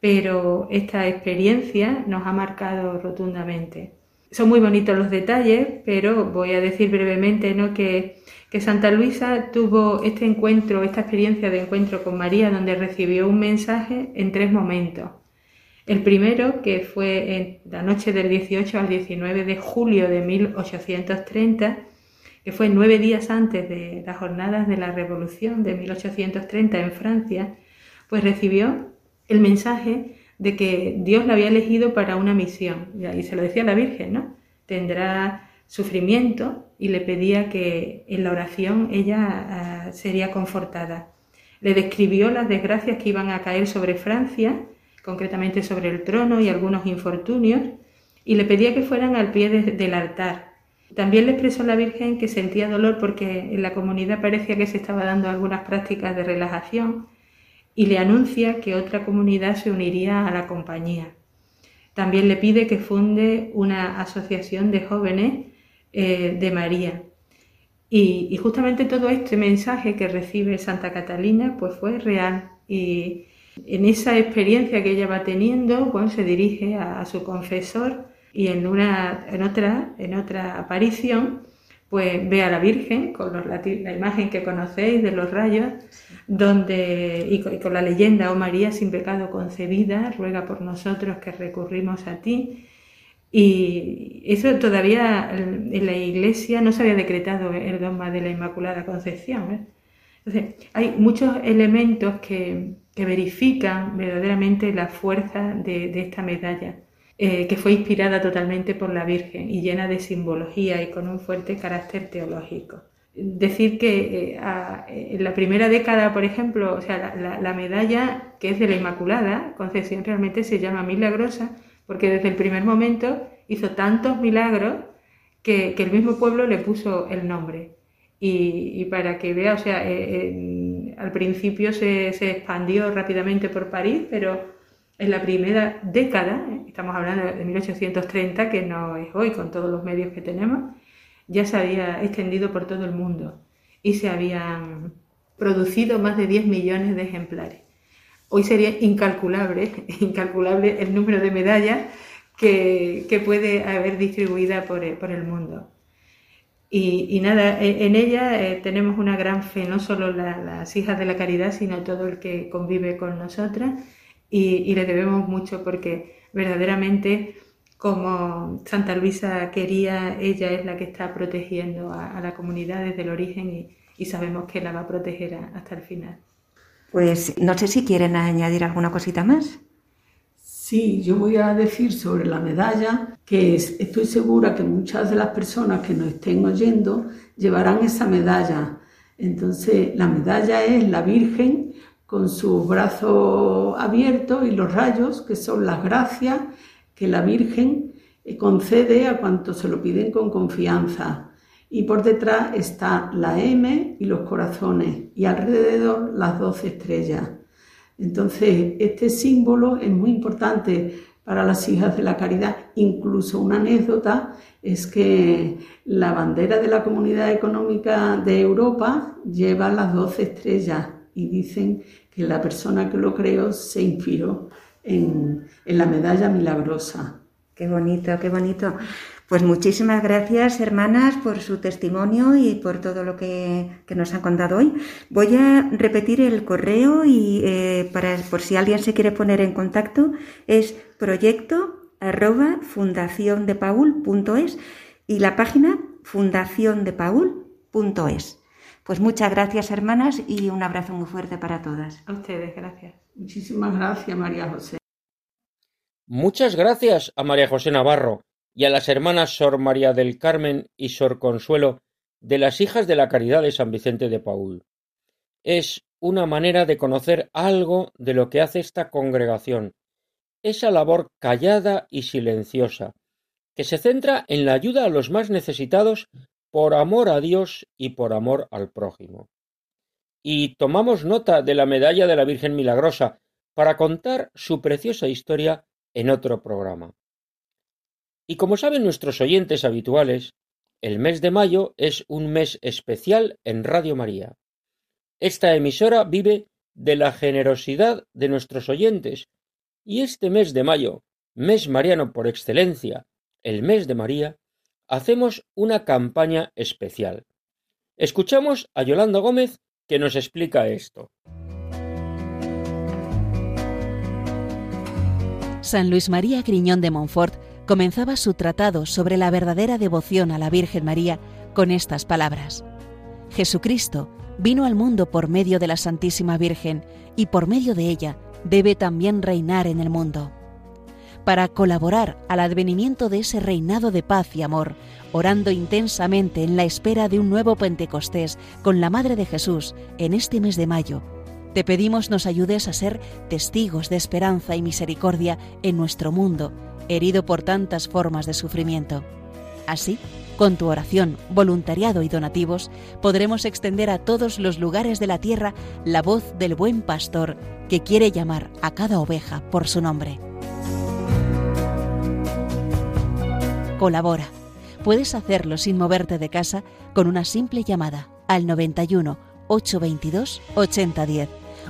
Speaker 6: pero esta experiencia nos ha marcado rotundamente. Son muy bonitos los detalles, pero voy a decir brevemente ¿no? que, que Santa Luisa tuvo este encuentro, esta experiencia de encuentro con María, donde recibió un mensaje en tres momentos. El primero, que fue en la noche del 18 al 19 de julio de 1830, que fue nueve días antes de las jornadas de la Revolución de 1830 en Francia, pues recibió el mensaje de que Dios la había elegido para una misión. Y se lo decía la Virgen, ¿no? Tendrá sufrimiento y le pedía que en la oración ella ah, sería confortada. Le describió las desgracias que iban a caer sobre Francia concretamente sobre el trono y algunos infortunios, y le pedía que fueran al pie del altar. También le expresó la Virgen que sentía dolor porque en la comunidad parecía que se estaba dando algunas prácticas de relajación y le anuncia que otra comunidad se uniría a la compañía. También le pide que funde una asociación de jóvenes eh, de María. Y, y, justamente todo este mensaje que recibe Santa Catalina pues fue real y, en esa experiencia que ella va teniendo, pues, se dirige a, su confesor y en, una, en, otra, en otra aparición pues ve a la Virgen con la, imagen que conocéis de los rayos, donde, y con, la leyenda, oh María sin pecado concebida, ruega por nosotros que recurrimos a ti. Y eso todavía en la iglesia no se había decretado el dogma de la Inmaculada Concepción. ¿eh? Hay muchos elementos que, que verifican verdaderamente la fuerza de, esta medalla, eh, que fue inspirada totalmente por la Virgen y llena de simbología y con un fuerte carácter teológico. Decir que eh, en la primera década, por ejemplo, o sea, la, medalla que es de la Inmaculada Concepción realmente se llama milagrosa porque desde el primer momento hizo tantos milagros que, el mismo pueblo le puso el nombre. Y, para que vea, o sea, eh, al principio se, expandió rápidamente por París, pero en la primera década, ¿eh? estamos hablando de 1830, que no es hoy con todos los medios que tenemos, ya se había extendido por todo el mundo y se habían producido más de 10 millones de ejemplares. Hoy sería incalculable, incalculable el número de medallas que, puede haber distribuida por el mundo. Y, nada, e, en ella eh, tenemos una gran fe, no solo las hijas de la caridad, sino todo el que convive con nosotras y, le debemos mucho porque verdaderamente como Santa Luisa quería, ella es la que está protegiendo a, la comunidad desde el origen y, sabemos que la va a proteger hasta el final.
Speaker 5: Pues no sé si quieren añadir alguna cosita más.
Speaker 7: Sí, yo voy a decir sobre la medalla que estoy segura que muchas de las personas que nos estén oyendo llevarán esa medalla. Entonces, la medalla es la Virgen con sus brazos abiertos y los rayos, que son las gracias que la Virgen concede a cuantos se lo piden con confianza. Y por detrás está la M y los corazones y alrededor las doce estrellas. Entonces, este símbolo es muy importante para las hijas de la caridad. Incluso una anécdota es que la bandera de la Comunidad Económica de Europa lleva las doce estrellas y dicen que la persona que lo creó se inspiró en, en la medalla milagrosa.
Speaker 5: Qué bonito, qué bonito. Pues muchísimas gracias, hermanas, por su testimonio y por todo lo que, nos han contado hoy. Voy a repetir el correo y eh, para, por si alguien se quiere poner en contacto, es proyecto arroba fundaciondepaul.es y la página fundaciondepaul.es. Pues muchas gracias, hermanas, y un abrazo muy fuerte para todas.
Speaker 6: A ustedes, gracias.
Speaker 7: Muchísimas gracias, María José.
Speaker 2: Muchas gracias a María José Navarro y a las hermanas Sor María del Carmen y Sor Consuelo de las Hijas de la Caridad de San Vicente de Paul. Es una manera de conocer algo de lo que hace esta congregación, esa labor callada y silenciosa, que se centra en la ayuda a los más necesitados por amor a Dios y por amor al prójimo. Y tomamos nota de la medalla de la Virgen Milagrosa para contar su preciosa historia en otro programa. Y como saben nuestros oyentes habituales, el mes de mayo es un mes especial en Radio María. Esta emisora vive de la generosidad de nuestros oyentes, y este mes de mayo, mes mariano por excelencia, el mes de María, hacemos una campaña especial. Escuchamos a Yolanda Gómez que nos explica esto.
Speaker 1: San Luis María Griñón de Montfort comenzaba su tratado sobre la verdadera devoción a la Virgen María con estas palabras. Jesucristo vino al mundo por medio de la Santísima Virgen y por medio de ella debe también reinar en el mundo para colaborar al advenimiento de ese reinado de paz y amor, orando intensamente en la espera de un nuevo Pentecostés con la Madre de Jesús en este mes de mayo. Te pedimos nos ayudes a ser testigos de esperanza y misericordia en nuestro mundo, herido por tantas formas de sufrimiento. Así, con tu oración, voluntariado y donativos, podremos extender a todos los lugares de la tierra la voz del buen pastor que quiere llamar a cada oveja por su nombre. Colabora. Puedes hacerlo sin moverte de casa con una simple llamada al 91 822 8010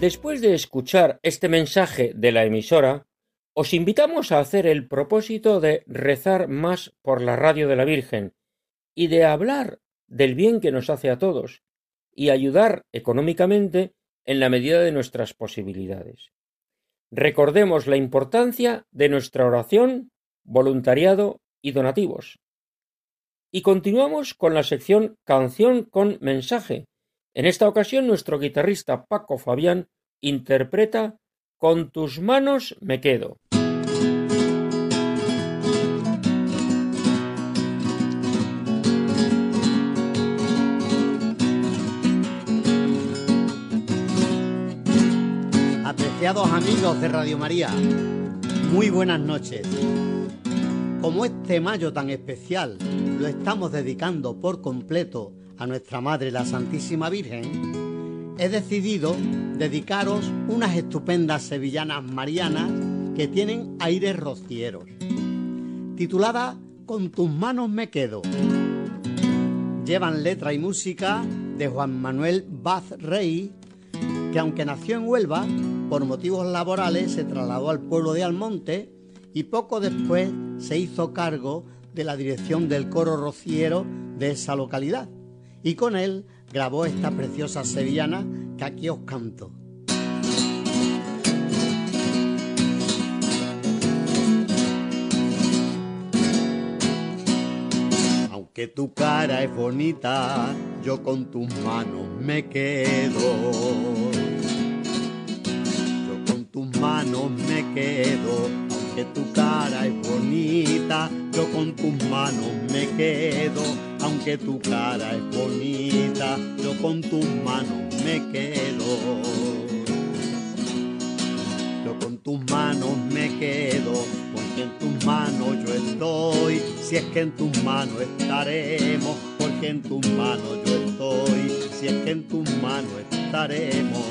Speaker 2: Después de escuchar este mensaje de la emisora, os invitamos a hacer el propósito de rezar más por la radio de la Virgen y de hablar del bien que nos hace a todos, y ayudar económicamente en la medida de nuestras posibilidades. Recordemos la importancia de nuestra oración, voluntariado y donativos. Y continuamos con la sección Canción con mensaje. En esta ocasión nuestro guitarrista Paco Fabián interpreta Con tus manos me quedo.
Speaker 8: Apreciados amigos de Radio María, muy buenas noches. Como este mayo tan especial lo estamos dedicando por completo a nuestra Madre la Santísima Virgen, he decidido dedicaros unas estupendas sevillanas marianas que tienen aires rocieros, titulada Con tus manos me quedo. Llevan letra y música de Juan Manuel Baz Rey, que aunque nació en Huelva, por motivos laborales se trasladó al pueblo de Almonte y poco después se hizo cargo de la dirección del coro rociero de esa localidad y con él grabó esta preciosa sevillana que aquí os canto. Aunque tu cara es bonita, yo con tus manos me quedo. Manos me quedo, aunque tu cara es bonita, yo con tus manos me quedo, aunque tu cara es bonita, yo con tus manos me quedo. Yo con tus manos me quedo porque en tus manos yo estoy, si es que en tus manos estaremos, porque en tus manos yo estoy, si es que en tus manos estaremos.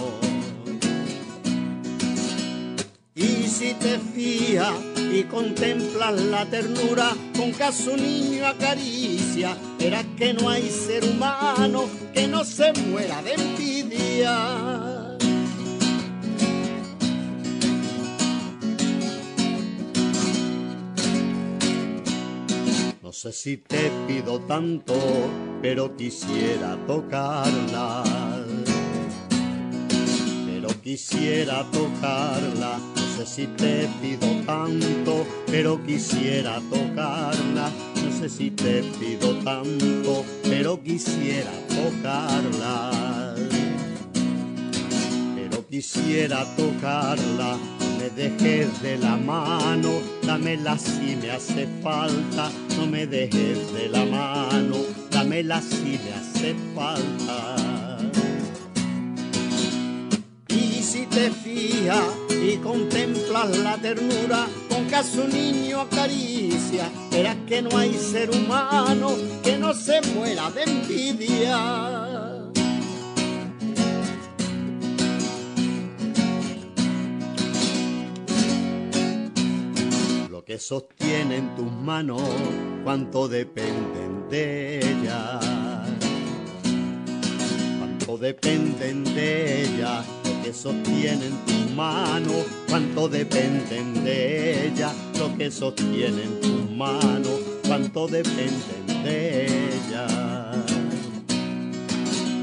Speaker 8: Y si te fías y contemplas la ternura con que a su niño acaricia, verás que no hay ser humano que no se muera de envidia. No sé si te pido tanto, pero quisiera tocarla. Pero quisiera tocarla. No sé si te pido tanto, pero quisiera tocarla. No sé si te pido tanto, pero quisiera tocarla. Pero quisiera tocarla me dejes de la mano, dámela si me hace falta, no me dejes de la mano, dámela si me hace falta. Si te fijas y contemplas la ternura con que a su niño acaricia, verás que no hay ser humano que no se muera de envidia. que sostienen tus manos, cuánto dependen de ella. Cuánto dependen de ella, que sostienen tus manos, cuánto dependen de ella, lo que sostienen tus manos, cuánto dependen de ella.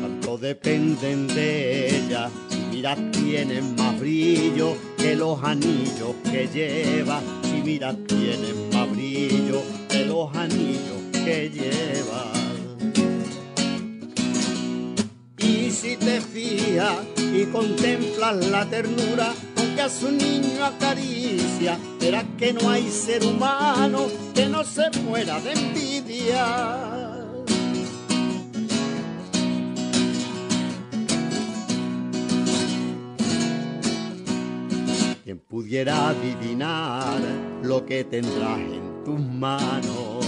Speaker 8: Cuánto dependen de ella mira tienen más brillo que los anillos que lleva mira tiene más brillo que los anillos que lleva. Si te fijas y contemplas la ternura con que a su niño acaricia, verás que no hay ser humano que no se muera de envidia. pudiera adivinar lo que tendrás en tus manos.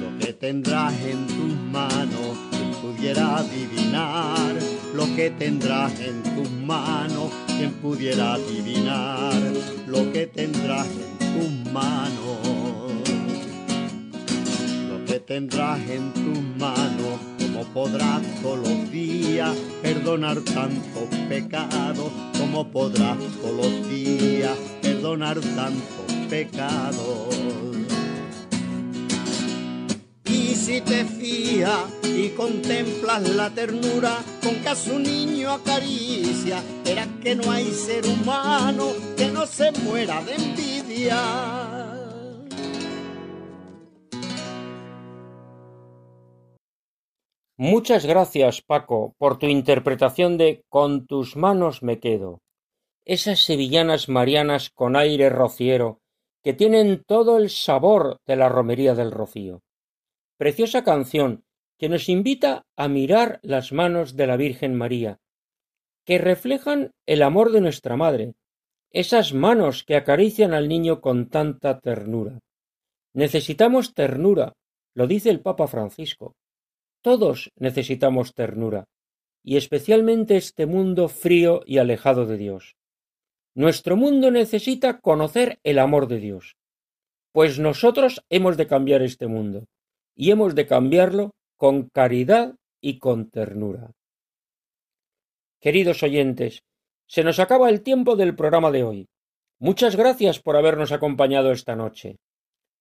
Speaker 8: Lo que tendrás en tus manos, quien pudiera adivinar lo que tendrás en tus manos, quien pudiera adivinar lo que tendrás en tus manos. Lo que tendrás en tus manos ¿Cómo podrás todos los días perdonar tantos pecados? ¿Cómo podrás todos los días perdonar tantos pecados? Y si te fías y contemplas la ternura con que a su niño acaricia, verás que no hay ser humano que no se muera de envidia.
Speaker 2: Muchas gracias, Paco, por tu interpretación de Con tus manos me quedo. Esas sevillanas marianas con aire rociero que tienen todo el sabor de la romería del rocío. Preciosa canción que nos invita a mirar las manos de la Virgen María, que reflejan el amor de nuestra Madre, esas manos que acarician al niño con tanta ternura. Necesitamos ternura, lo dice el Papa Francisco. Todos necesitamos ternura, y especialmente este mundo frío y alejado de Dios. Nuestro mundo necesita conocer el amor de Dios, pues nosotros hemos de cambiar este mundo, y hemos de cambiarlo con caridad y con ternura. Queridos oyentes, se nos acaba el tiempo del programa de hoy. Muchas gracias por habernos acompañado esta noche.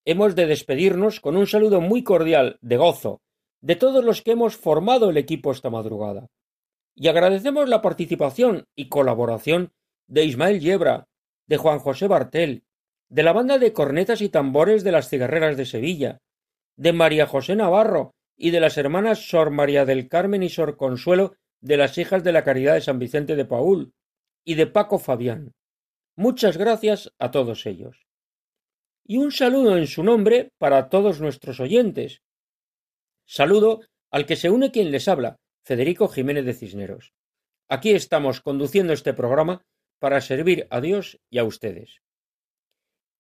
Speaker 2: Hemos de despedirnos con un saludo muy cordial de gozo de todos los que hemos formado el equipo esta madrugada. Y agradecemos la participación y colaboración de Ismael Yebra, de Juan José Bartel, de la banda de cornetas y tambores de las cigarreras de Sevilla, de María José Navarro y de las hermanas Sor María del Carmen y Sor Consuelo de las hijas de la Caridad de San Vicente de Paul y de Paco Fabián. Muchas gracias a todos ellos. Y un saludo en su nombre para todos nuestros oyentes, Saludo al que se une quien les habla, Federico Jiménez de Cisneros. Aquí estamos conduciendo este programa para servir a Dios y a ustedes.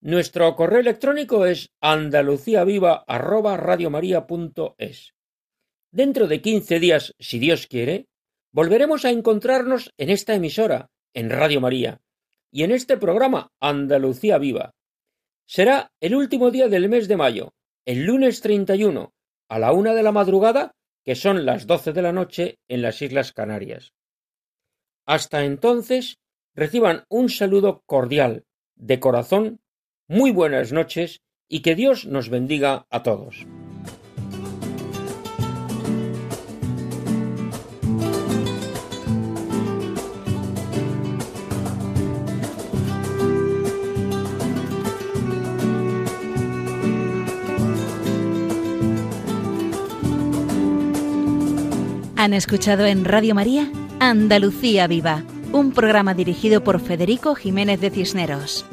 Speaker 2: Nuestro correo electrónico es andaluciaviva@radiomaria.es. Dentro de quince días, si Dios quiere, volveremos a encontrarnos en esta emisora, en Radio María, y en este programa Andalucía Viva. Será el último día del mes de mayo, el lunes 31, a la una de la madrugada, que son las doce de la noche en las Islas Canarias. Hasta entonces, reciban un saludo cordial, de corazón, muy buenas noches y que Dios nos bendiga a todos.
Speaker 1: Han escuchado en Radio María Andalucía Viva, un programa dirigido por Federico Jiménez de Cisneros.